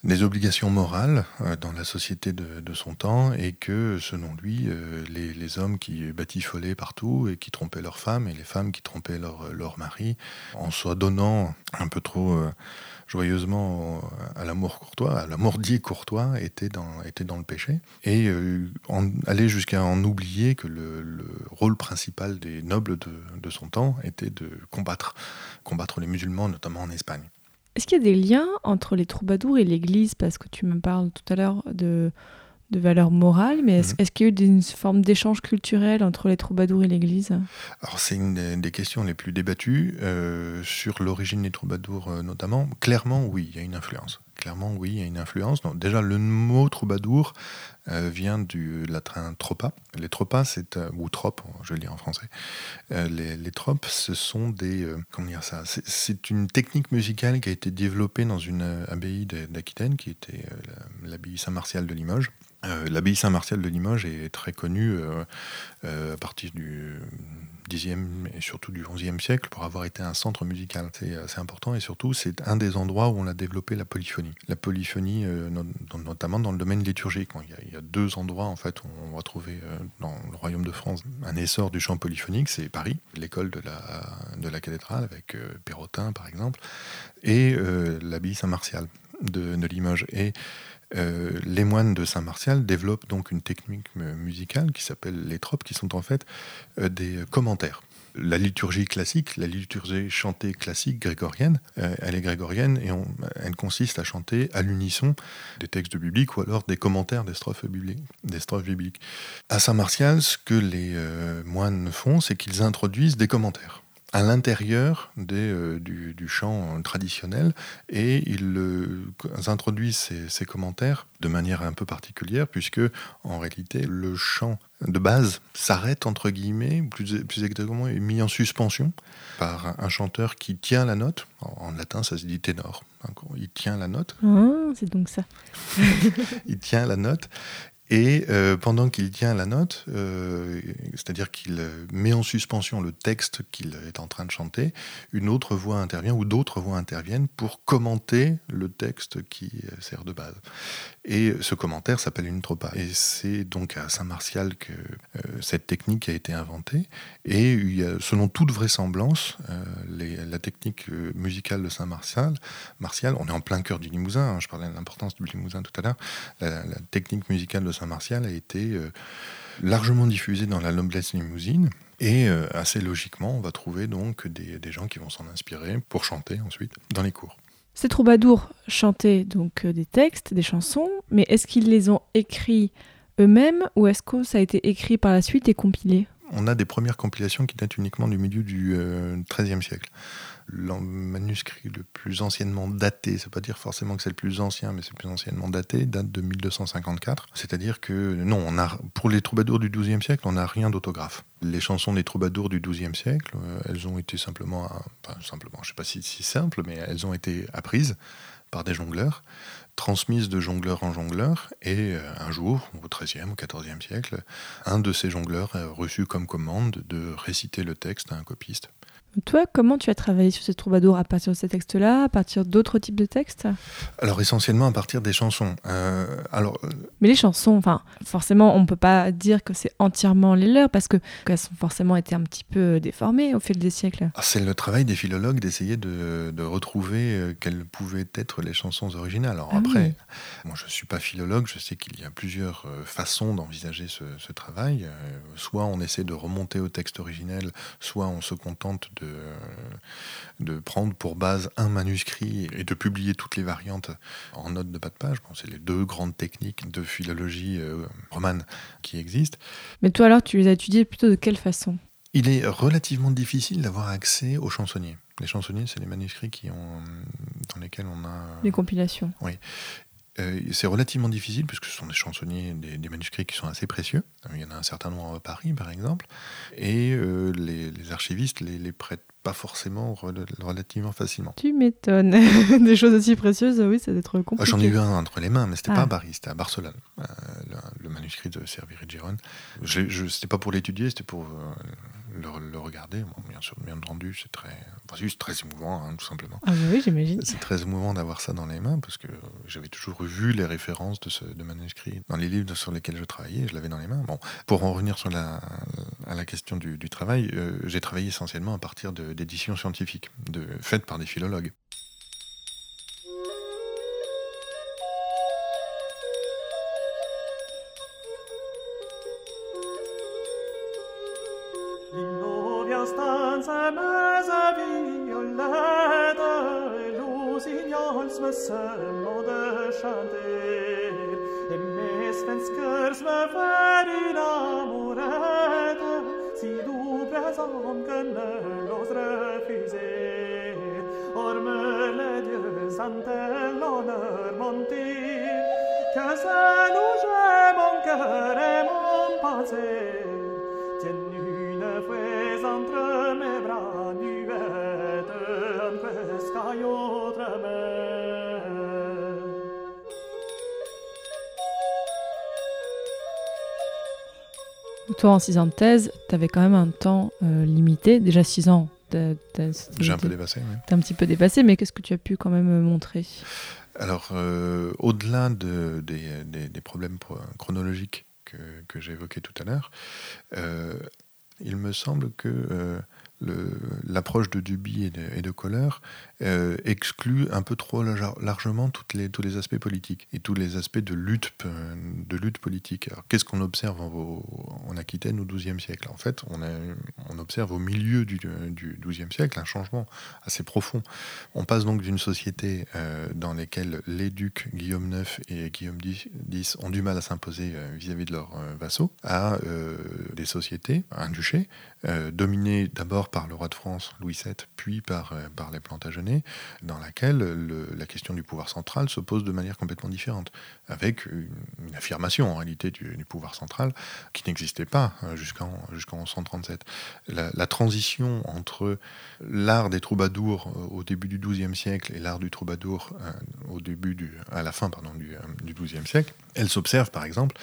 des obligations morales euh, dans la société de, son temps et que, selon lui, euh, les, hommes qui batifolaient partout et qui trompaient leurs femmes et les femmes qui trompaient leurs leur maris, en se donnant un peu trop euh, joyeusement à l'amour courtois, à l'amour dit courtois, étaient dans, dans le péché et en, aller jusqu'à en oublier que le, le, rôle principal des nobles de, de son temps était de combattre, combattre les musulmans, notamment en Espagne. Est-ce qu'il y a des liens entre les troubadours et l'Église? Parce que tu me parles tout à l'heure de, de valeurs morales, mais est-ce, mmh. est-ce qu'il y a eu une forme d'échange culturel entre les troubadours et l'Église? Alors c'est une des questions les plus débattues euh, sur l'origine des troubadours euh, notamment. Clairement, oui, il y a une influence. Clairement, oui, il y a une influence. Déjà, le mot troubadour euh, vient du latin tropa. Les tropas, c'est euh, ou trope, je le dis en français. Euh, les, les, tropes, ce sont des comment dire ça? C'est, une technique musicale qui a été développée dans une abbaye d'Aquitaine, qui était l'abbaye Saint-Martial de Limoges. L'abbaye Saint-Martial de Limoges est très connue à partir du Et surtout du XIe siècle pour avoir été un centre musical. C'est assez important et surtout c'est un des endroits où on a développé la polyphonie. La polyphonie, euh, no notamment dans le domaine liturgique. Il y, a, deux endroits en fait où on va trouver euh, dans le Royaume de France un essor du chant polyphonique, c'est Paris, l'école de la, de la cathédrale avec euh, Perrotin par exemple, et l'abbaye Saint-Martial de, Limoges. Euh, les moines de Saint-Martial développent donc une technique musicale qui s'appelle les tropes, qui sont en fait euh, des commentaires. La liturgie classique, la liturgie chantée classique grégorienne, euh, elle est grégorienne et elle consiste à chanter à l'unisson des textes bibliques ou alors des commentaires des strophes bibliques. Des strophes bibliques. À Saint-Martial, ce que les moines font, c'est qu'ils introduisent des commentaires à l'intérieur euh, du, du, chant traditionnel et ils euh, introduisent ces, ces, commentaires de manière un peu particulière puisque en réalité le chant de base s'arrête entre guillemets, plus, plus exactement est mis en suspension par un chanteur qui tient la note. En, en latin ça se dit ténor. Il tient la note. Oh, c'est donc ça. il tient la note et euh, pendant qu'il tient la note, euh, c'est-à-dire qu'il met en suspension le texte qu'il est en train de chanter, une autre voix intervient ou d'autres voix interviennent pour commenter le texte qui sert de base. Et ce commentaire s'appelle une tropa. Et c'est donc à Saint-Martial que euh, cette technique a été inventée. Et selon toute vraisemblance, euh, la technique musicale de Saint-Martial, Martial, on est en plein cœur du Limousin, hein, je parlais de l'importance du Limousin tout à l'heure, la, la technique musicale de Saint-Martial a été euh, largement diffusée dans la noblesse limousine. Et euh, assez logiquement, on va trouver donc des, des gens qui vont s'en inspirer pour chanter ensuite dans les cours. Ces troubadours chantaient donc euh, des textes, des chansons, mais est-ce qu'ils les ont écrits eux-mêmes ou est-ce que ça a été écrit par la suite et compilé? On a des premières compilations qui datent uniquement du milieu du XIIIe siècle le manuscrit le plus anciennement daté, ça veut pas dire forcément que c'est le plus ancien, mais c'est le plus anciennement daté, date de 1254. C'est-à-dire que, non, pour les troubadours du XIIe siècle, on n'a rien d'autographe. Les chansons des troubadours du XIIe siècle, euh, elles ont été simplement, enfin, simplement, je sais pas si, si simple, mais elles ont été apprises par des jongleurs, transmises de jongleur en jongleur, et euh, un jour, au XIIIe ou XIVe siècle, un de ces jongleurs a reçu comme commande de réciter le texte à un copiste. Toi, comment tu as travaillé sur ces troubadours à partir de ces textes-là, à partir d'autres types de textes? Alors essentiellement à partir des chansons. Euh, alors, euh, Mais les chansons, enfin, forcément, on ne peut pas dire que c'est entièrement les leurs parce que qu'elles ont forcément été un petit peu déformées au fil des siècles. Ah, c'est le travail des philologues d'essayer de, retrouver euh, quelles pouvaient être les chansons originales. Alors Ah après, moi je ne suis pas philologue, je sais qu'il y a plusieurs façons d'envisager ce, ce travail. soit on essaie de remonter au texte originel, soit on se contente de, de prendre pour base un manuscrit et de publier toutes les variantes en notes de bas de page. Bon, c'est les deux grandes techniques de philologie euh, romane qui existent. Mais toi alors, tu les as étudiés plutôt de quelle façon? Il est relativement difficile d'avoir accès aux chansonniers. Les chansonniers, c'est les manuscrits qui ont, dans lesquels on a... Les compilations. Oui. Euh, c'est relativement difficile puisque ce sont des chansonniers, des, des, manuscrits qui sont assez précieux. Il y en a un certain nombre à Paris, par exemple. Et euh, les, les, archivistes les, les, prêtent pas forcément relativement facilement. Tu m'étonnes. des choses aussi précieuses, oui, ça doit être compliqué. J'en ai eu un entre les mains, mais c'était ah. pas à Paris, c'était à Barcelone. Euh, le, le, manuscrit de Serviri Giron. C'était pas pour l'étudier, c'était pour le, le, regarder. Bon, bien sûr, bien entendu, c'est très, enfin, très émouvant, hein, tout simplement. Ah oui, j'imagine. C'est très émouvant d'avoir ça dans les mains parce que j'avais toujours vu les références de ce de manuscrit dans les livres sur lesquels je travaillais, je l'avais dans les mains. Bon, pour en revenir sur la, à la question du, du travail, euh, j'ai travaillé essentiellement à partir d'éditions scientifiques, de, faites par des philologues. Chanter et mes svenskers me faire une amourette si doux présent que ne l'ose refuser or me les dieux ante l'honneur mentir que seul où j'ai mon cœur et mon pensée tiennent une fois entre mes bras nuette en questa autre Toi, en 6 ans de thèse, tu avais quand même un temps euh, limité, déjà 6 ans. J'ai un peu dépassé, oui. T'as un petit peu dépassé, mais qu'est-ce que tu as pu quand même montrer? Alors, euh, au-delà de, des, des, des, problèmes chronologiques que, que j'ai évoqués tout à l'heure, euh, il me semble que l'approche de Duby et de, et euh, exclut un peu trop largement toutes les, tous les aspects politiques et tous les aspects de lutte, de lutte politique. Alors, qu'est-ce qu'on observe en, en, Aquitaine au XIIe siècle? En fait, on, a, on, observe au milieu du, du, XIIe siècle un changement assez profond. On passe donc d'une société euh, dans laquelle les ducs Guillaume IX et Guillaume X ont du mal à s'imposer euh, vis-à-vis de leurs vassaux à des sociétés, un duché, dominé d'abord par le roi de France, Louis VII, puis par, par les Plantagenets, dans laquelle le, la question du pouvoir central se pose de manière complètement différente, avec une, affirmation en réalité du, pouvoir central qui n'existait pas jusqu'en jusqu'en 137. La, transition entre l'art des troubadours au début du XIIe siècle et l'art du troubadour au début à la fin du, du XIIe siècle, elle s'observe par exemple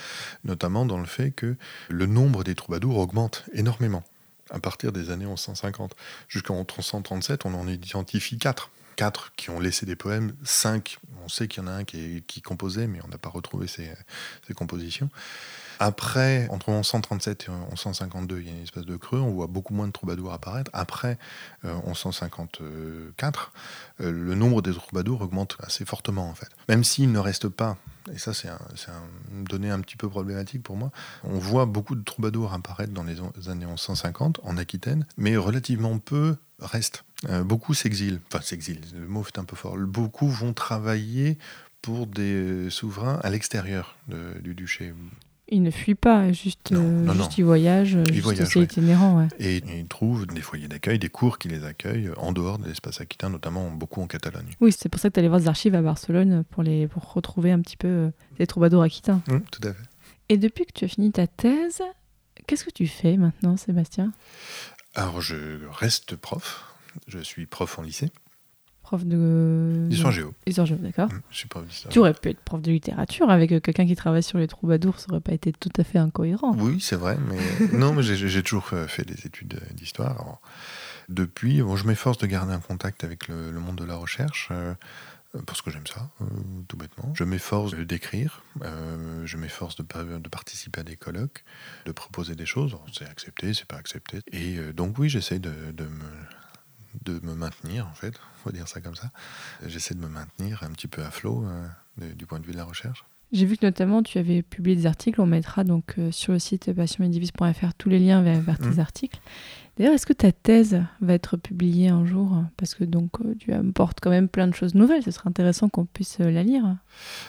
notamment dans le fait que le nombre des troubadours augmente énormément à partir des années 1150. Jusqu'en 1137, on en identifie quatre. Quatre qui ont laissé des poèmes, cinq, on sait qu'il y en a un qui, composait, mais on n'a pas retrouvé ses, compositions. Après, entre 1137 et 1152, il y a une espèce de creux, on voit beaucoup moins de troubadours apparaître. Après euh, 1154, euh, le nombre des troubadours augmente assez fortement, en fait. Même s'il ne reste pas et ça c'est un, un, une donnée un petit peu problématique pour moi, on voit beaucoup de troubadours apparaître dans les années 1150 en Aquitaine, mais relativement peu restent. Euh, beaucoup s'exilent, enfin s'exilent, le mot est un peu fort, beaucoup vont travailler pour des souverains à l'extérieur du duché. Il ne fuit pas, juste, Non, euh, non, juste non. il voyage, euh, Ils juste voyagent, c'est ouais. itinérant. Ouais. Et ils trouvent des foyers d'accueil, des cours qui les accueillent en dehors de l'espace aquitain, notamment beaucoup en Catalogne. Oui, c'est pour ça que tu allais voir des archives à Barcelone pour, les, pour retrouver un petit peu euh, les troubadours aquitains. Hum, tout à fait. Et depuis que tu as fini ta thèse, qu'est-ce que tu fais maintenant, Sébastien? Alors, je reste prof. Je suis prof en lycée. Prof de. D'histoire géo. Histoire géo, d'accord. Je d'histoire Tu aurais pu être prof de littérature avec euh, quelqu'un qui travaille sur les troubadours, ça aurait pas été tout à fait incohérent. Oui, c'est vrai, mais non, mais j'ai toujours fait des études euh, d'histoire. Depuis, bon, je m'efforce de garder un contact avec le, le monde de la recherche. euh, parce que j'aime ça, euh, tout bêtement. Je m'efforce d'écrire, euh, je m'efforce de, pa- de participer à des colloques, de proposer des choses. C'est accepté, c'est pas accepté. Et donc oui, j'essaie de, de me, de me maintenir, en fait, faut dire ça comme ça. J'essaie de me maintenir un petit peu à flot euh, de- du point de vue de la recherche. J'ai vu que notamment tu avais publié des articles, on mettra donc euh, sur le site passionmedivis.fr tous les liens vers, vers tes Mhm. articles. D'ailleurs, est-ce que ta thèse va être publiée un jour Parce que donc euh, tu apportes quand même plein de choses nouvelles, ce serait intéressant qu'on puisse euh, la lire.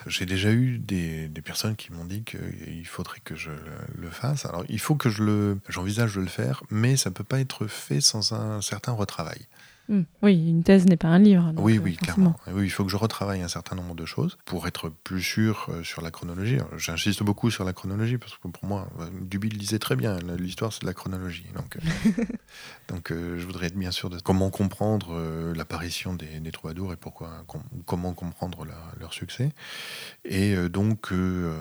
J'ai déjà eu des, des personnes qui m'ont dit qu'il faudrait que je le, fasse. Alors, il faut que je le, j'envisage de le faire, mais ça peut pas être fait sans un certain retravail. Hmm. Oui, une thèse n'est pas un livre. donc, oui, euh, oui, forcément. clairement. Oui, il faut que je retravaille un certain nombre de choses pour être plus sûr euh, sur la chronologie. J'insiste beaucoup sur la chronologie parce que pour moi, euh, Duby le disait très bien. L'histoire, c'est de la chronologie. Donc, donc je voudrais être bien sûr de comment comprendre l'apparition des, des troubadours et pourquoi, com- comment comprendre leur, leur succès. Et donc, euh,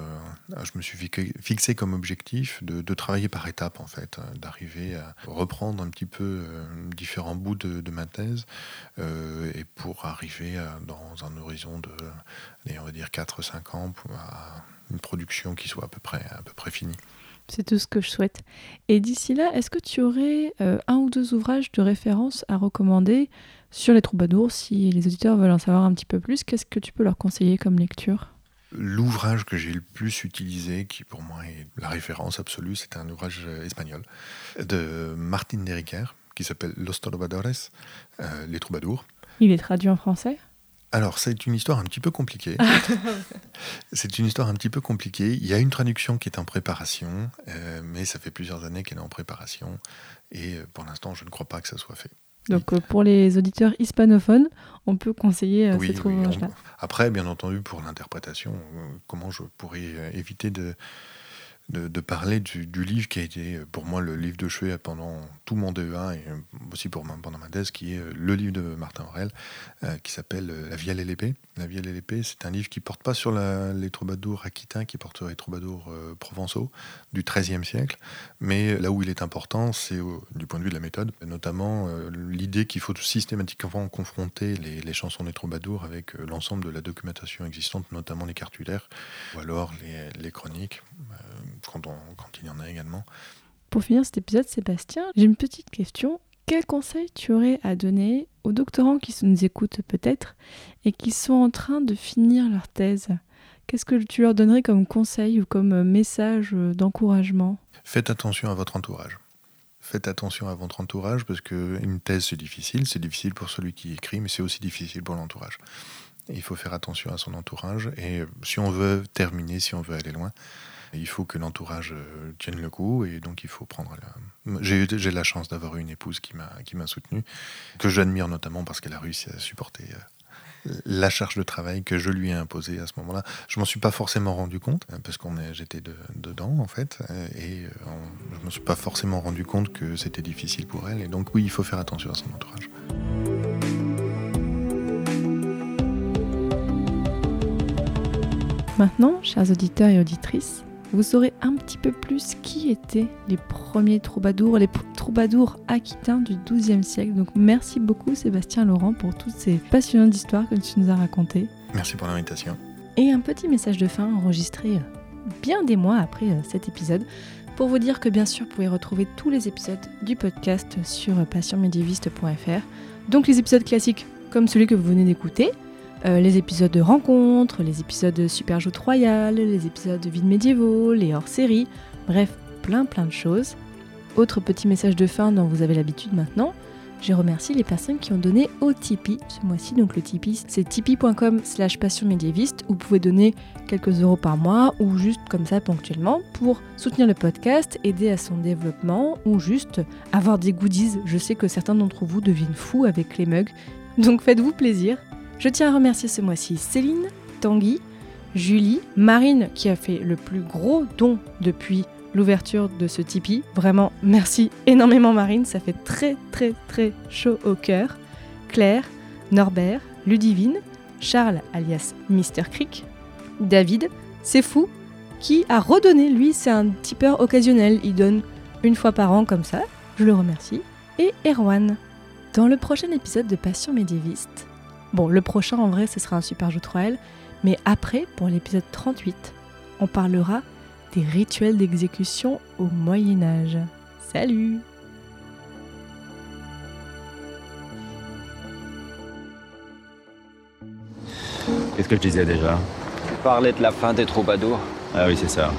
je me suis fixé, comme objectif de, de travailler par étapes, en fait, euh, d'arriver à reprendre un petit peu différents bouts de, de ma thèse euh, et pour arriver à- dans un horizon de, allez, on va dire, 4-5 ans à une production qui soit à peu près, à peu près finie. C'est tout ce que je souhaite. Et d'ici là, est-ce que tu aurais euh, un ou deux ouvrages de référence à recommander sur les troubadours Si les auditeurs veulent en savoir un petit peu plus, qu'est-ce que tu peux leur conseiller comme lecture? L'ouvrage que j'ai le plus utilisé, qui pour moi est la référence absolue, c'est un ouvrage euh, espagnol de Martin Derricker qui s'appelle Los Troubadours, euh, Les Troubadours. Il est traduit en français? Alors, c'est une histoire un petit peu compliquée. c'est une histoire un petit peu compliquée. Il y a une traduction qui est en préparation, euh, mais ça fait plusieurs années qu'elle est en préparation. Et euh, pour l'instant, je ne crois pas que ça soit fait. Donc euh, pour les auditeurs hispanophones, on peut conseiller euh, Oui, cet oui, on- ouvrage-là. Après, bien entendu, pour l'interprétation, comment je pourrais éviter de, de, parler du, du livre qui a été euh, pour moi le livre de chevet pendant tout mon DEA et euh, aussi pour ma- pendant ma thèse, qui est euh, le livre de Martin Aurel, qui s'appelle La Vielle et l'épée. La Vielle et l'épée, c'est un livre qui porte pas sur les troubadours aquitains, qui porte sur les troubadours provençaux du XIIIe siècle, mais là où il est important, c'est du point de vue de la méthode, notamment euh, l'idée qu'il faut systématiquement confronter les, chansons des troubadours avec euh, l'ensemble de la documentation existante, notamment les cartulaires, ou alors les, chroniques, euh, quand, quand il y en a également. Pour finir cet épisode, Sébastien, j'ai une petite question. Quel conseil tu aurais à donner aux doctorants qui nous écoutent peut-être et qui sont en train de finir leur thèse? Qu'est-ce que tu leur donnerais comme conseil ou comme euh, message euh, d'encouragement? Faites attention à votre entourage. Faites attention à votre entourage parce que une thèse c'est difficile, c'est difficile pour celui qui écrit, mais c'est aussi difficile pour l'entourage. Il faut faire attention à son entourage et euh, si on veut terminer, si on veut aller loin, il faut que l'entourage tienne le coup et donc il faut prendre la... J'ai la chance d'avoir une épouse qui m'a soutenu, que j'admire notamment parce qu'elle a réussi à supporter la charge de travail que je lui ai imposée à ce moment-là. Je m'en suis pas forcément rendu compte euh, parce qu'on j'étais de- dedans en fait, euh, et euh, je me suis pas forcément rendu compte que c'était difficile pour elle. Et donc oui, il faut faire attention à son entourage. Maintenant, chers auditeurs et auditrices, vous saurez un petit peu plus qui étaient les premiers troubadours, les troubadours aquitains du XIIe siècle. Donc merci beaucoup Sébastien Laurent pour toutes ces passionnantes histoires que tu nous as racontées. Merci pour l'invitation. Et un petit message de fin enregistré euh, bien des mois après euh, cet épisode pour vous dire que bien sûr vous pouvez retrouver tous les épisodes du podcast sur euh, passionmédiéviste.fr. Donc les épisodes classiques comme celui que vous venez d'écouter, euh, les épisodes de rencontres, les épisodes de Super Joute Royale, les épisodes de Vides médiévaux, les hors-séries, bref, plein plein de choses. Autre petit message de fin dont vous avez l'habitude maintenant, Je remercie les personnes qui ont donné au Tipeee ce mois-ci. Donc le Tipeee, c'est tipeee.com slash passion médiéviste. Vous pouvez donner quelques euros par mois ou juste comme ça ponctuellement pour soutenir le podcast, aider à son développement ou juste avoir des goodies. Je sais que certains d'entre vous deviennent fous avec les mugs. Donc faites-vous plaisir. Je tiens à remercier ce mois-ci Céline, Tanguy, Julie, Marine qui a fait le plus gros don depuis l'ouverture de ce Tipeee. Vraiment, merci énormément Marine, ça fait très très très chaud au cœur. Claire, Norbert, Ludivine, Charles alias Mr. Creek, David, c'est fou, qui a redonné, lui c'est un tipeur occasionnel, il donne une fois par an comme ça, je le remercie, et Erwan. Dans le prochain épisode de Passion médiéviste, bon le prochain en vrai ce sera un super jeu 3L, mais après, pour l'épisode 38, on parlera des rituels d'exécution au Moyen Âge. Salut Qu'est-ce que je disais déjà? Parler de la fin des troubadours. Ah oui, c'est ça.